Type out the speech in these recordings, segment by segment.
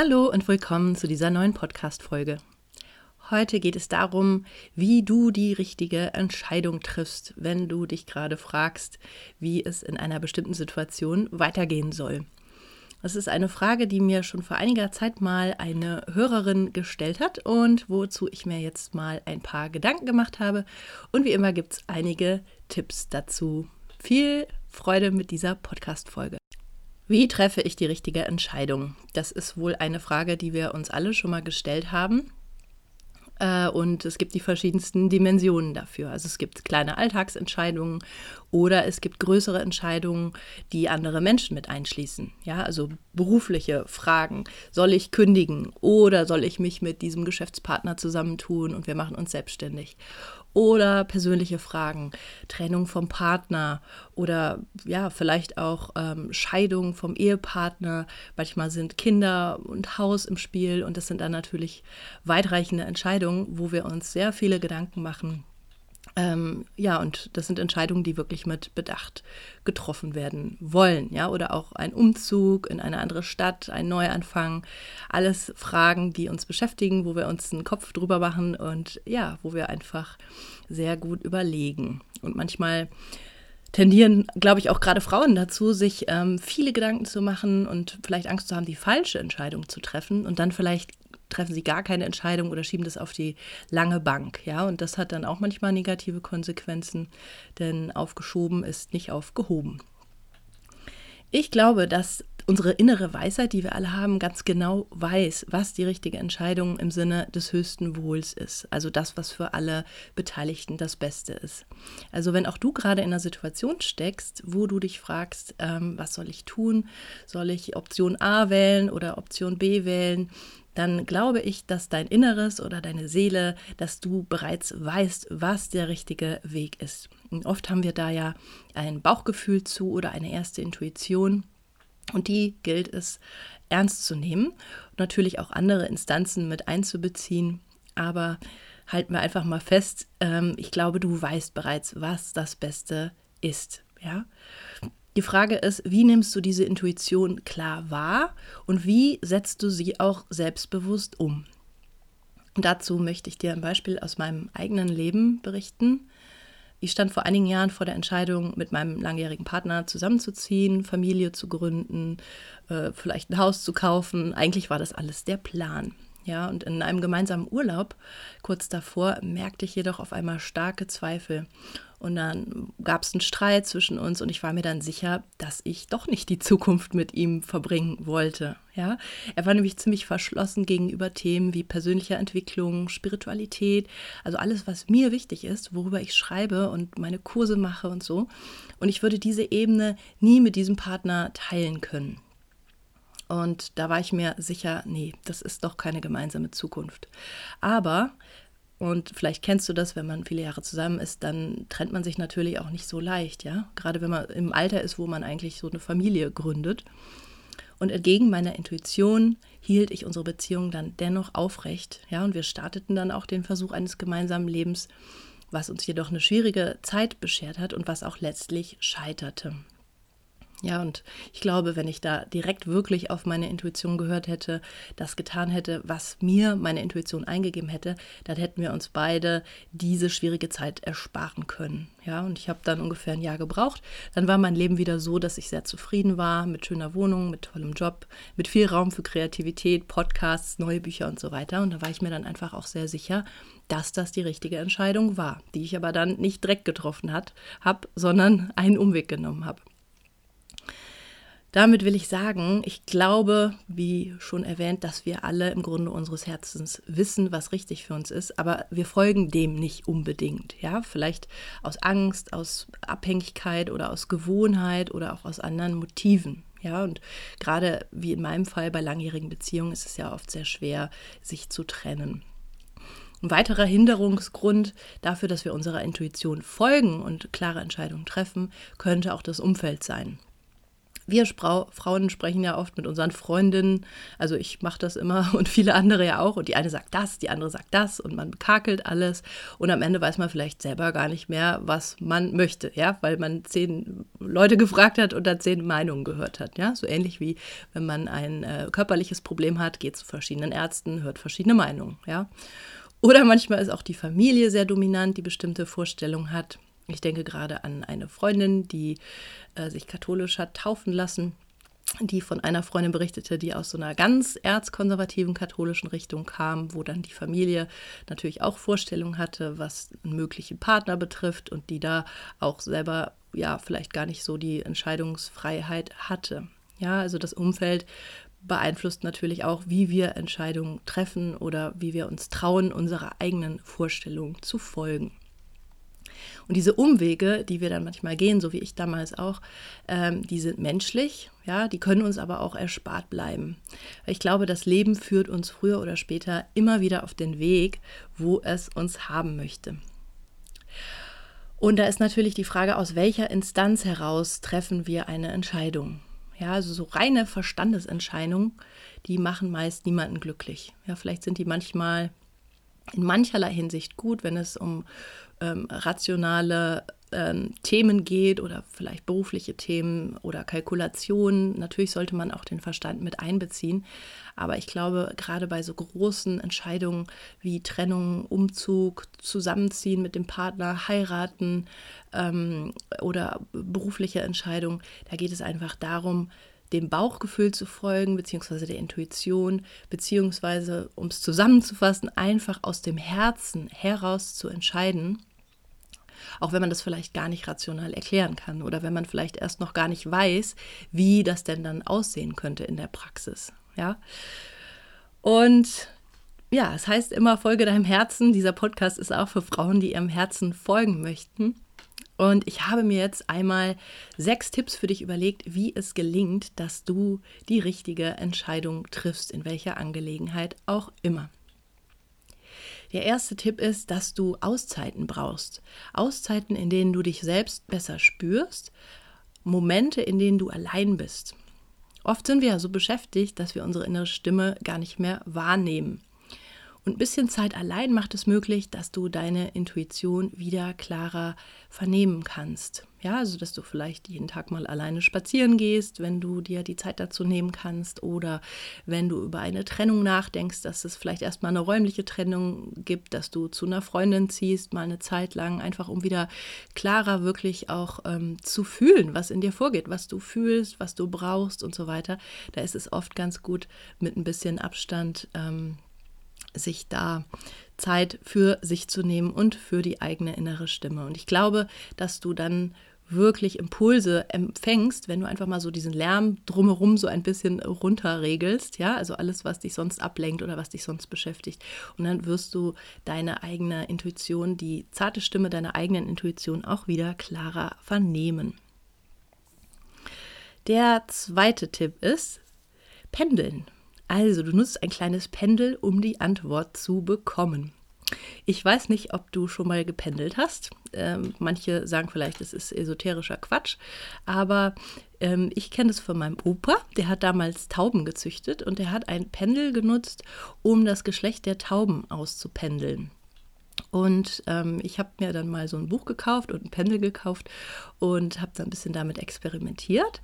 Hallo und willkommen zu dieser neuen Podcast-Folge. Heute geht es darum, wie du die richtige Entscheidung triffst, wenn du dich gerade fragst, wie es in einer bestimmten Situation weitergehen soll. Das ist eine Frage, die mir schon vor einiger Zeit mal eine Hörerin gestellt hat und wozu ich mir jetzt mal ein paar Gedanken gemacht habe. Und wie immer gibt es einige Tipps dazu. Viel Freude mit dieser Podcast-Folge. Wie treffe ich die richtige Entscheidung? Das ist wohl eine Frage, die wir uns alle schon mal gestellt haben. Äh, und es gibt die verschiedensten Dimensionen dafür. Also es gibt kleine Alltagsentscheidungen oder es gibt größere Entscheidungen, die andere Menschen mit einschließen. Ja, also berufliche Fragen. Soll ich kündigen oder soll ich mich mit diesem Geschäftspartner zusammentun und wir machen uns selbstständig? Oder persönliche Fragen, Trennung vom Partner oder ja, vielleicht auch ähm, Scheidung vom Ehepartner. Manchmal sind Kinder und Haus im Spiel und das sind dann natürlich weitreichende Entscheidungen, wo wir uns sehr viele Gedanken machen ähm, ja, und das sind Entscheidungen, die wirklich mit Bedacht getroffen werden wollen, ja, oder auch ein Umzug in eine andere Stadt, ein Neuanfang, alles Fragen, die uns beschäftigen, wo wir uns einen Kopf drüber machen und ja, wo wir einfach sehr gut überlegen. Und manchmal tendieren, glaube ich, auch gerade Frauen dazu, sich ähm, viele Gedanken zu machen und vielleicht Angst zu haben, die falsche Entscheidung zu treffen und dann vielleicht treffen sie gar keine Entscheidung oder schieben das auf die lange Bank. Ja, und das hat dann auch manchmal negative Konsequenzen, denn aufgeschoben ist nicht aufgehoben. Ich glaube, dass unsere innere Weisheit, die wir alle haben, ganz genau weiß, was die richtige Entscheidung im Sinne des höchsten Wohls ist. Also das, was für alle Beteiligten das Beste ist. Also wenn auch du gerade in einer Situation steckst, wo du dich fragst, ähm, was soll ich tun? Soll ich Option A wählen oder Option B wählen? Dann glaube ich, dass dein Inneres oder deine Seele, dass du bereits weißt, was der richtige Weg ist. Und oft haben wir da ja ein Bauchgefühl zu oder eine erste Intuition. Und die gilt es ernst zu nehmen. Und natürlich auch andere Instanzen mit einzubeziehen. Aber halten wir einfach mal fest, ähm, ich glaube, du weißt bereits, was das Beste ist. Ja. Die Frage ist, wie nimmst du diese Intuition klar wahr und wie setzt du sie auch selbstbewusst um? Und dazu möchte ich dir ein Beispiel aus meinem eigenen Leben berichten. Ich stand vor einigen Jahren vor der Entscheidung, mit meinem langjährigen Partner zusammenzuziehen, Familie zu gründen, äh, vielleicht ein Haus zu kaufen. Eigentlich war das alles der Plan. Ja, und in einem gemeinsamen Urlaub kurz davor merkte ich jedoch auf einmal starke Zweifel. Und dann gab es einen Streit zwischen uns und ich war mir dann sicher, dass ich doch nicht die Zukunft mit ihm verbringen wollte. Ja, er war nämlich ziemlich verschlossen gegenüber Themen wie persönlicher Entwicklung, Spiritualität, also alles, was mir wichtig ist, worüber ich schreibe und meine Kurse mache und so. Und ich würde diese Ebene nie mit diesem Partner teilen können. Und da war ich mir sicher, nee, das ist doch keine gemeinsame Zukunft. Aber, und vielleicht kennst du das, wenn man viele Jahre zusammen ist, dann trennt man sich natürlich auch nicht so leicht, ja. Gerade wenn man im Alter ist, wo man eigentlich so eine Familie gründet. Und entgegen meiner Intuition hielt ich unsere Beziehung dann dennoch aufrecht, ja. Und wir starteten dann auch den Versuch eines gemeinsamen Lebens, was uns jedoch eine schwierige Zeit beschert hat und was auch letztlich scheiterte. Ja, und ich glaube, wenn ich da direkt wirklich auf meine Intuition gehört hätte, das getan hätte, was mir meine Intuition eingegeben hätte, dann hätten wir uns beide diese schwierige Zeit ersparen können. Ja, und ich habe dann ungefähr ein Jahr gebraucht. Dann war mein Leben wieder so, dass ich sehr zufrieden war mit schöner Wohnung, mit tollem Job, mit viel Raum für Kreativität, Podcasts, neue Bücher und so weiter. Und da war ich mir dann einfach auch sehr sicher, dass das die richtige Entscheidung war, die ich aber dann nicht direkt getroffen habe, sondern einen Umweg genommen habe. Damit will ich sagen, ich glaube, wie schon erwähnt, dass wir alle im Grunde unseres Herzens wissen, was richtig für uns ist, aber wir folgen dem nicht unbedingt. Ja, vielleicht aus Angst, aus Abhängigkeit oder aus Gewohnheit oder auch aus anderen Motiven. Ja, und gerade wie in meinem Fall bei langjährigen Beziehungen ist es ja oft sehr schwer, sich zu trennen. Ein weiterer Hinderungsgrund dafür, dass wir unserer Intuition folgen und klare Entscheidungen treffen, könnte auch das Umfeld sein wir Sprau Frauen sprechen ja oft mit unseren Freundinnen, also ich mache das immer und viele andere ja auch. Und die eine sagt das, die andere sagt das und man bekakelt alles. Und am Ende weiß man vielleicht selber gar nicht mehr, was man möchte, ja, weil man zehn Leute gefragt hat und dann zehn Meinungen gehört hat. Ja, so ähnlich wie wenn man ein äh, körperliches Problem hat, geht zu verschiedenen Ärzten, hört verschiedene Meinungen, ja. Oder manchmal ist auch die Familie sehr dominant, die bestimmte Vorstellungen hat. Ich denke gerade an eine Freundin, die äh, sich katholisch hat taufen lassen, die von einer Freundin berichtete, die aus so einer ganz erzkonservativen katholischen Richtung kam, wo dann die Familie natürlich auch Vorstellungen hatte, was einen möglichen Partner betrifft und die da auch selber ja vielleicht gar nicht so die Entscheidungsfreiheit hatte. Ja, also das Umfeld beeinflusst natürlich auch, wie wir Entscheidungen treffen oder wie wir uns trauen, unserer eigenen Vorstellung zu folgen. Und diese Umwege, die wir dann manchmal gehen, so wie ich damals auch, ähm, die sind menschlich, ja, die können uns aber auch erspart bleiben. Ich glaube, das Leben führt uns früher oder später immer wieder auf den Weg, wo es uns haben möchte. Und da ist natürlich die Frage, aus welcher Instanz heraus treffen wir eine Entscheidung? Ja, also so reine Verstandesentscheidungen, die machen meist niemanden glücklich. Ja, vielleicht sind die manchmal in mancherlei Hinsicht gut, wenn es um ähm, rationale ähm, Themen geht oder vielleicht berufliche Themen oder Kalkulationen. Natürlich sollte man auch den Verstand mit einbeziehen. Aber ich glaube, gerade bei so großen Entscheidungen wie Trennung, Umzug, Zusammenziehen mit dem Partner, heiraten ähm, oder berufliche Entscheidungen, da geht es einfach darum, dem Bauchgefühl zu folgen, beziehungsweise der Intuition, beziehungsweise, um es zusammenzufassen, einfach aus dem Herzen heraus zu entscheiden auch wenn man das vielleicht gar nicht rational erklären kann oder wenn man vielleicht erst noch gar nicht weiß, wie das denn dann aussehen könnte in der Praxis. Ja. Und ja, es heißt immer, folge deinem Herzen. Dieser Podcast ist auch für Frauen, die ihrem Herzen folgen möchten. Und ich habe mir jetzt einmal sechs Tipps für dich überlegt, wie es gelingt, dass du die richtige Entscheidung triffst, in welcher Angelegenheit auch immer. Der erste Tipp ist, dass du Auszeiten brauchst. Auszeiten, in denen du dich selbst besser spürst. Momente, in denen du allein bist. Oft sind wir ja so beschäftigt, dass wir unsere innere Stimme gar nicht mehr wahrnehmen. Und ein bisschen Zeit allein macht es möglich, dass du deine Intuition wieder klarer vernehmen kannst. Ja, also dass du vielleicht jeden Tag mal alleine spazieren gehst, wenn du dir die Zeit dazu nehmen kannst oder wenn du über eine Trennung nachdenkst, dass es vielleicht erstmal eine räumliche Trennung gibt, dass du zu einer Freundin ziehst, mal eine Zeit lang, einfach um wieder klarer wirklich auch ähm, zu fühlen, was in dir vorgeht, was du fühlst, was du brauchst und so weiter. Da ist es oft ganz gut, mit ein bisschen Abstand ähm, sich da Zeit für sich zu nehmen und für die eigene innere Stimme. Und ich glaube, dass du dann wirklich Impulse empfängst, wenn du einfach mal so diesen Lärm drumherum so ein bisschen runterregelst, ja, also alles, was dich sonst ablenkt oder was dich sonst beschäftigt. Und dann wirst du deine eigene Intuition, die zarte Stimme deiner eigenen Intuition auch wieder klarer vernehmen. Der zweite Tipp ist Pendeln. Also, du nutzt ein kleines Pendel, um die Antwort zu bekommen. Ich weiß nicht, ob du schon mal gependelt hast. Ähm, manche sagen vielleicht, es ist esoterischer Quatsch, aber ähm, ich kenne es von meinem Opa. Der hat damals Tauben gezüchtet und der hat ein Pendel genutzt, um das Geschlecht der Tauben auszupendeln. Und ähm, ich habe mir dann mal so ein Buch gekauft und ein Pendel gekauft und habe dann ein bisschen damit experimentiert.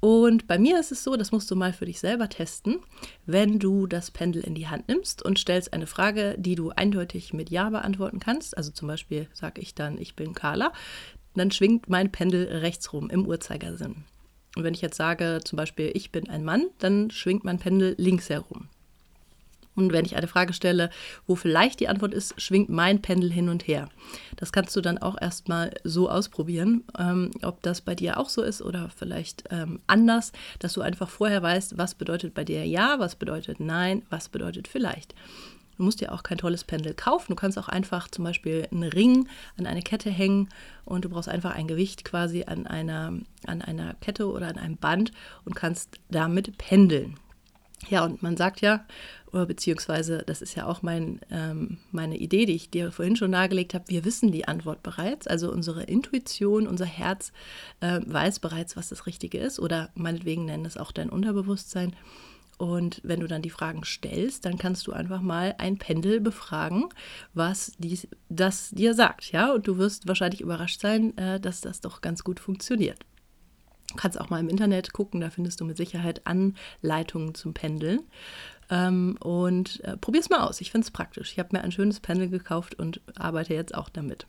Und bei mir ist es so, das musst du mal für dich selber testen, wenn du das Pendel in die Hand nimmst und stellst eine Frage, die du eindeutig mit Ja beantworten kannst. Also zum Beispiel sage ich dann, ich bin Carla, dann schwingt mein Pendel rechts rum im Uhrzeigersinn. Und wenn ich jetzt sage, zum Beispiel, ich bin ein Mann, dann schwingt mein Pendel links herum. Und wenn ich eine Frage stelle, wo vielleicht die Antwort ist, schwingt mein Pendel hin und her. Das kannst du dann auch erstmal so ausprobieren, ähm, ob das bei dir auch so ist oder vielleicht ähm, anders, dass du einfach vorher weißt, was bedeutet bei dir Ja, was bedeutet Nein, was bedeutet vielleicht. Du musst dir auch kein tolles Pendel kaufen. Du kannst auch einfach zum Beispiel einen Ring an eine Kette hängen und du brauchst einfach ein Gewicht quasi an einer, an einer Kette oder an einem Band und kannst damit pendeln. Ja, und man sagt ja, beziehungsweise das ist ja auch mein, ähm, meine Idee, die ich dir vorhin schon nahegelegt habe, wir wissen die Antwort bereits. Also unsere Intuition, unser Herz äh, weiß bereits, was das Richtige ist oder meinetwegen nennen es auch dein Unterbewusstsein. Und wenn du dann die Fragen stellst, dann kannst du einfach mal ein Pendel befragen, was dies, das dir sagt. Ja, und du wirst wahrscheinlich überrascht sein, äh, dass das doch ganz gut funktioniert. Du kannst auch mal im Internet gucken, da findest du mit Sicherheit Anleitungen zum Pendeln. Ähm, und äh, probier es mal aus. Ich finde es praktisch. Ich habe mir ein schönes Pendel gekauft und arbeite jetzt auch damit.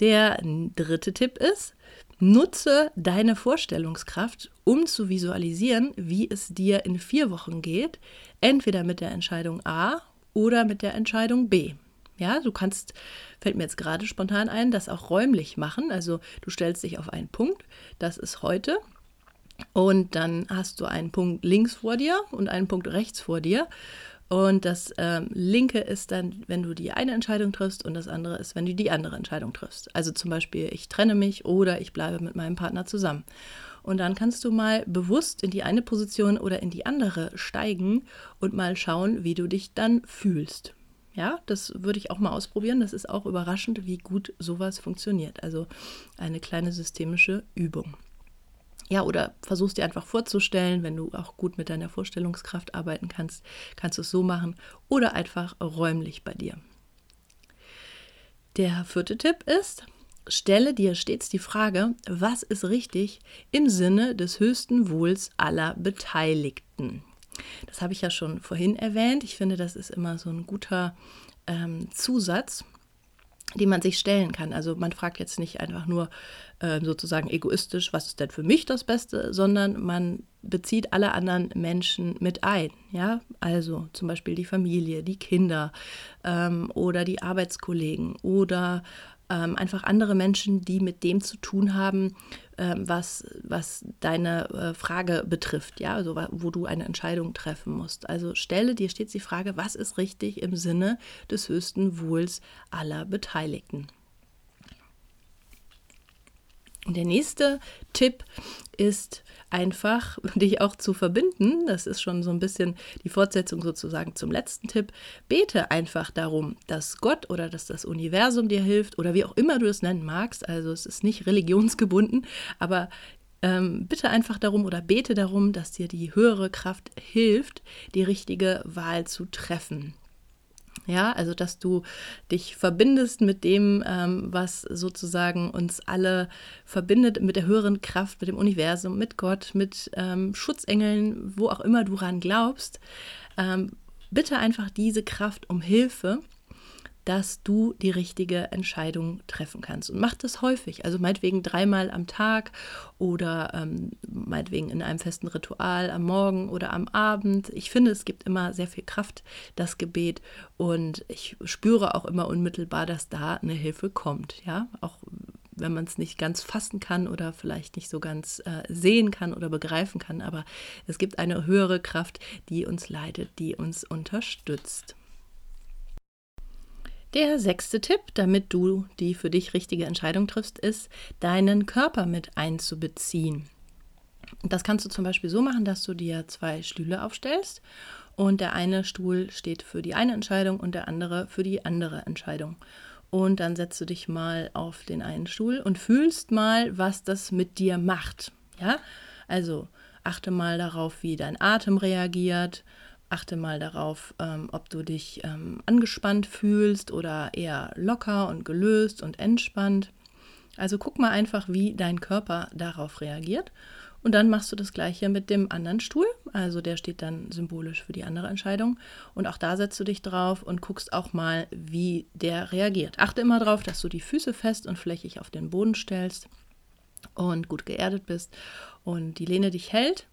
Der dritte Tipp ist, nutze deine Vorstellungskraft, um zu visualisieren, wie es dir in vier Wochen geht, entweder mit der Entscheidung A oder mit der Entscheidung B. Ja, du kannst, fällt mir jetzt gerade spontan ein, das auch räumlich machen. Also du stellst dich auf einen Punkt, das ist heute. Und dann hast du einen Punkt links vor dir und einen Punkt rechts vor dir. Und das ähm, linke ist dann, wenn du die eine Entscheidung triffst und das andere ist, wenn du die andere Entscheidung triffst. Also zum Beispiel, ich trenne mich oder ich bleibe mit meinem Partner zusammen. Und dann kannst du mal bewusst in die eine Position oder in die andere steigen und mal schauen, wie du dich dann fühlst. Ja, das würde ich auch mal ausprobieren. Das ist auch überraschend, wie gut sowas funktioniert. Also eine kleine systemische Übung. Ja, oder versuchst dir einfach vorzustellen, wenn du auch gut mit deiner Vorstellungskraft arbeiten kannst, kannst du es so machen oder einfach räumlich bei dir. Der vierte Tipp ist, stelle dir stets die Frage, was ist richtig im Sinne des höchsten Wohls aller Beteiligten. Das habe ich ja schon vorhin erwähnt. Ich finde, das ist immer so ein guter ähm, Zusatz, den man sich stellen kann. Also man fragt jetzt nicht einfach nur äh, sozusagen egoistisch, was ist denn für mich das Beste, sondern man bezieht alle anderen Menschen mit ein. Ja, also zum Beispiel die Familie, die Kinder ähm, oder die Arbeitskollegen oder ähm, einfach andere Menschen, die mit dem zu tun haben, was, was deine äh, Frage betrifft, ja, also wo du eine Entscheidung treffen musst. Also stelle dir stets die Frage, was ist richtig im Sinne des höchsten Wohls aller Beteiligten. Der nächste Tipp ist einfach, dich auch zu verbinden. Das ist schon so ein bisschen die Fortsetzung sozusagen zum letzten Tipp. Bete einfach darum, dass Gott oder dass das Universum dir hilft oder wie auch immer du es nennen magst. Also es ist nicht religionsgebunden, aber ähm, bitte einfach darum oder bete darum, dass dir die höhere Kraft hilft, die richtige Wahl zu treffen. Ja, also dass du dich verbindest mit dem, ähm, was sozusagen uns alle verbindet, mit der höheren Kraft, mit dem Universum, mit Gott, mit ähm, Schutzengeln, wo auch immer du ran glaubst. Ähm, bitte einfach diese Kraft um Hilfe dass du die richtige Entscheidung treffen kannst. Und mach das häufig, also meinetwegen dreimal am Tag oder ähm, meinetwegen in einem festen Ritual am Morgen oder am Abend. Ich finde, es gibt immer sehr viel Kraft, das Gebet. Und ich spüre auch immer unmittelbar, dass da eine Hilfe kommt. Ja, auch wenn man es nicht ganz fassen kann oder vielleicht nicht so ganz äh, sehen kann oder begreifen kann. Aber es gibt eine höhere Kraft, die uns leitet, die uns unterstützt. Der sechste Tipp, damit du die für dich richtige Entscheidung triffst, ist, deinen Körper mit einzubeziehen. Das kannst du zum Beispiel so machen, dass du dir zwei Stühle aufstellst und der eine Stuhl steht für die eine Entscheidung und der andere für die andere Entscheidung. Und dann setzt du dich mal auf den einen Stuhl und fühlst mal, was das mit dir macht. Ja, also achte mal darauf, wie dein Atem reagiert, Achte mal darauf, ähm, ob du dich ähm, angespannt fühlst oder eher locker und gelöst und entspannt. Also guck mal einfach, wie dein Körper darauf reagiert. Und dann machst du das gleiche mit dem anderen Stuhl. Also der steht dann symbolisch für die andere Entscheidung. Und auch da setzt du dich drauf und guckst auch mal, wie der reagiert. Achte immer darauf, dass du die Füße fest und flächig auf den Boden stellst und gut geerdet bist und die Lehne dich hält.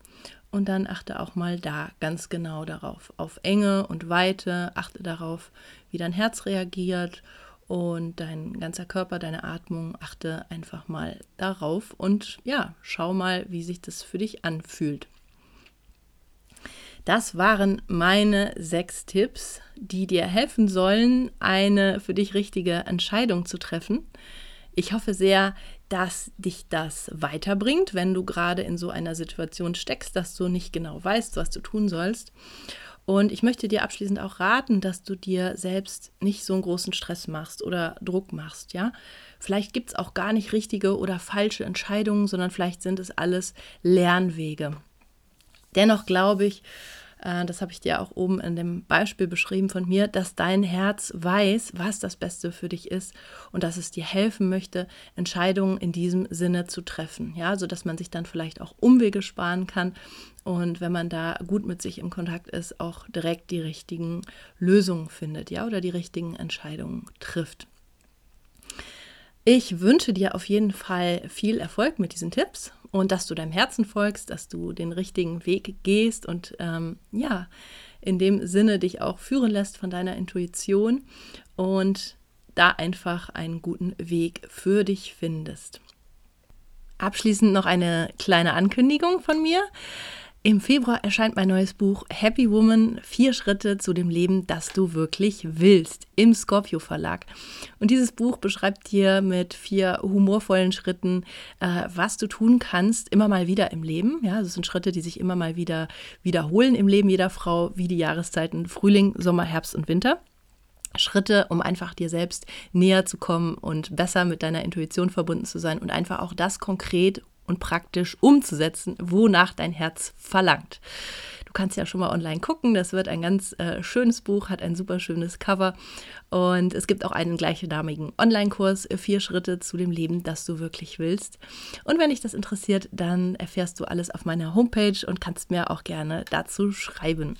Und dann achte auch mal da ganz genau darauf, auf Enge und Weite. Achte darauf, wie dein Herz reagiert und dein ganzer Körper, deine Atmung, achte einfach mal darauf und ja, schau mal, wie sich das für dich anfühlt. Das waren meine sechs Tipps, die dir helfen sollen, eine für dich richtige Entscheidung zu treffen. Ich hoffe sehr, dass dich das weiterbringt, wenn du gerade in so einer Situation steckst, dass du nicht genau weißt, was du tun sollst. Und ich möchte dir abschließend auch raten, dass du dir selbst nicht so einen großen Stress machst oder Druck machst, ja. Vielleicht gibt es auch gar nicht richtige oder falsche Entscheidungen, sondern vielleicht sind es alles Lernwege. Dennoch glaube ich, äh, das habe ich dir auch oben in dem Beispiel beschrieben von mir, dass dein Herz weiß, was das Beste für dich ist und dass es dir helfen möchte, Entscheidungen in diesem Sinne zu treffen. Ja, sodass man sich dann vielleicht auch Umwege sparen kann und wenn man da gut mit sich im Kontakt ist, auch direkt die richtigen Lösungen findet, ja, oder die richtigen Entscheidungen trifft. Ich wünsche dir auf jeden Fall viel Erfolg mit diesen Tipps und dass du deinem Herzen folgst, dass du den richtigen Weg gehst und ähm, ja, in dem Sinne dich auch führen lässt von deiner Intuition und da einfach einen guten Weg für dich findest. Abschließend noch eine kleine Ankündigung von mir. Im Februar erscheint mein neues Buch Happy Woman, vier Schritte zu dem Leben, das du wirklich willst, im Scorpio Verlag. Und dieses Buch beschreibt dir mit vier humorvollen Schritten, äh, was du tun kannst, immer mal wieder im Leben. Ja, das sind Schritte, die sich immer mal wieder wiederholen im Leben jeder Frau, wie die Jahreszeiten Frühling, Sommer, Herbst und Winter. Schritte, um einfach dir selbst näher zu kommen und besser mit deiner Intuition verbunden zu sein und einfach auch das konkret und praktisch umzusetzen, wonach dein Herz verlangt. Du kannst ja schon mal online gucken. Das wird ein ganz äh, schönes Buch, hat ein super schönes Cover. Und es gibt auch einen gleichnamigen Online-Kurs, äh, vier Schritte zu dem Leben, das du wirklich willst. Und wenn dich das interessiert, dann erfährst du alles auf meiner Homepage und kannst mir auch gerne dazu schreiben.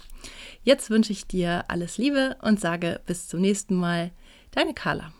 Jetzt wünsche ich dir alles Liebe und sage bis zum nächsten Mal. Deine Carla.